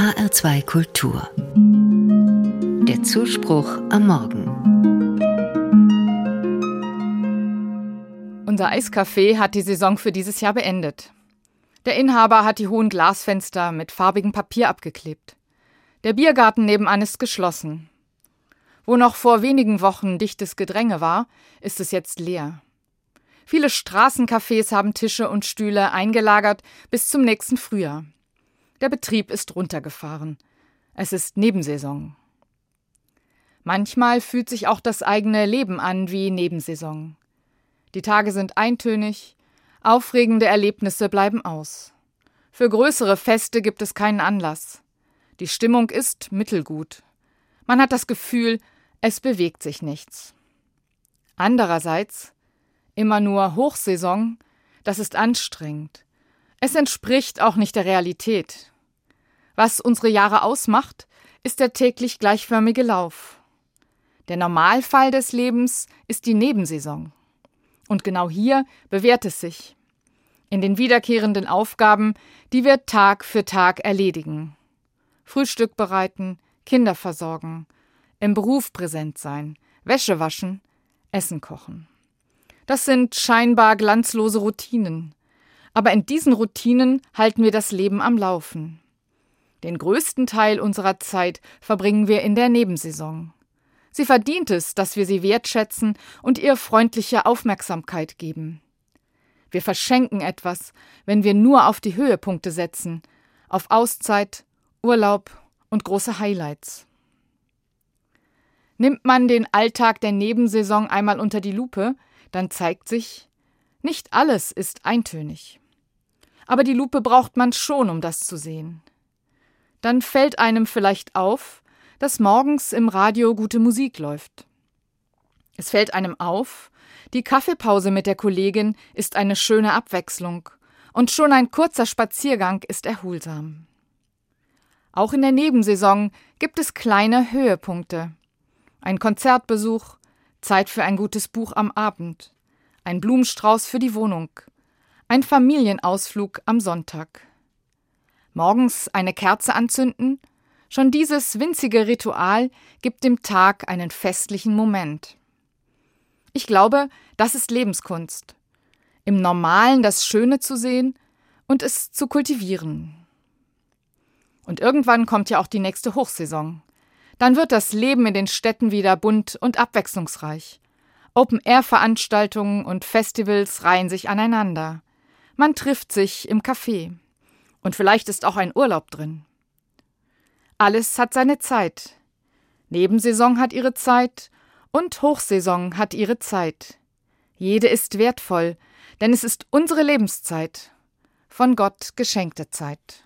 HR2 Kultur. Der Zuspruch am Morgen. Unser Eiscafé hat die Saison für dieses Jahr beendet. Der Inhaber hat die hohen Glasfenster mit farbigem Papier abgeklebt. Der Biergarten nebenan ist geschlossen. Wo noch vor wenigen Wochen dichtes Gedränge war, ist es jetzt leer. Viele Straßencafés haben Tische und Stühle eingelagert bis zum nächsten Frühjahr. Der Betrieb ist runtergefahren. Es ist Nebensaison. Manchmal fühlt sich auch das eigene Leben an wie Nebensaison. Die Tage sind eintönig, aufregende Erlebnisse bleiben aus. Für größere Feste gibt es keinen Anlass. Die Stimmung ist mittelgut. Man hat das Gefühl, es bewegt sich nichts. Andererseits, immer nur Hochsaison, das ist anstrengend. Es entspricht auch nicht der Realität. Was unsere Jahre ausmacht, ist der täglich gleichförmige Lauf. Der Normalfall des Lebens ist die Nebensaison. Und genau hier bewährt es sich. In den wiederkehrenden Aufgaben, die wir Tag für Tag erledigen. Frühstück bereiten, Kinder versorgen, im Beruf präsent sein, Wäsche waschen, Essen kochen. Das sind scheinbar glanzlose Routinen. Aber in diesen Routinen halten wir das Leben am Laufen. Den größten Teil unserer Zeit verbringen wir in der Nebensaison. Sie verdient es, dass wir sie wertschätzen und ihr freundliche Aufmerksamkeit geben. Wir verschenken etwas, wenn wir nur auf die Höhepunkte setzen, auf Auszeit, Urlaub und große Highlights. Nimmt man den Alltag der Nebensaison einmal unter die Lupe, dann zeigt sich, nicht alles ist eintönig. Aber die Lupe braucht man schon, um das zu sehen dann fällt einem vielleicht auf, dass morgens im Radio gute Musik läuft. Es fällt einem auf, die Kaffeepause mit der Kollegin ist eine schöne Abwechslung und schon ein kurzer Spaziergang ist erholsam. Auch in der Nebensaison gibt es kleine Höhepunkte. Ein Konzertbesuch, Zeit für ein gutes Buch am Abend, ein Blumenstrauß für die Wohnung, ein Familienausflug am Sonntag morgens eine Kerze anzünden, schon dieses winzige Ritual gibt dem Tag einen festlichen Moment. Ich glaube, das ist Lebenskunst. Im Normalen das Schöne zu sehen und es zu kultivieren. Und irgendwann kommt ja auch die nächste Hochsaison. Dann wird das Leben in den Städten wieder bunt und abwechslungsreich. Open-Air-Veranstaltungen und Festivals reihen sich aneinander. Man trifft sich im Café. Und vielleicht ist auch ein Urlaub drin. Alles hat seine Zeit. Nebensaison hat ihre Zeit und Hochsaison hat ihre Zeit. Jede ist wertvoll, denn es ist unsere Lebenszeit, von Gott geschenkte Zeit.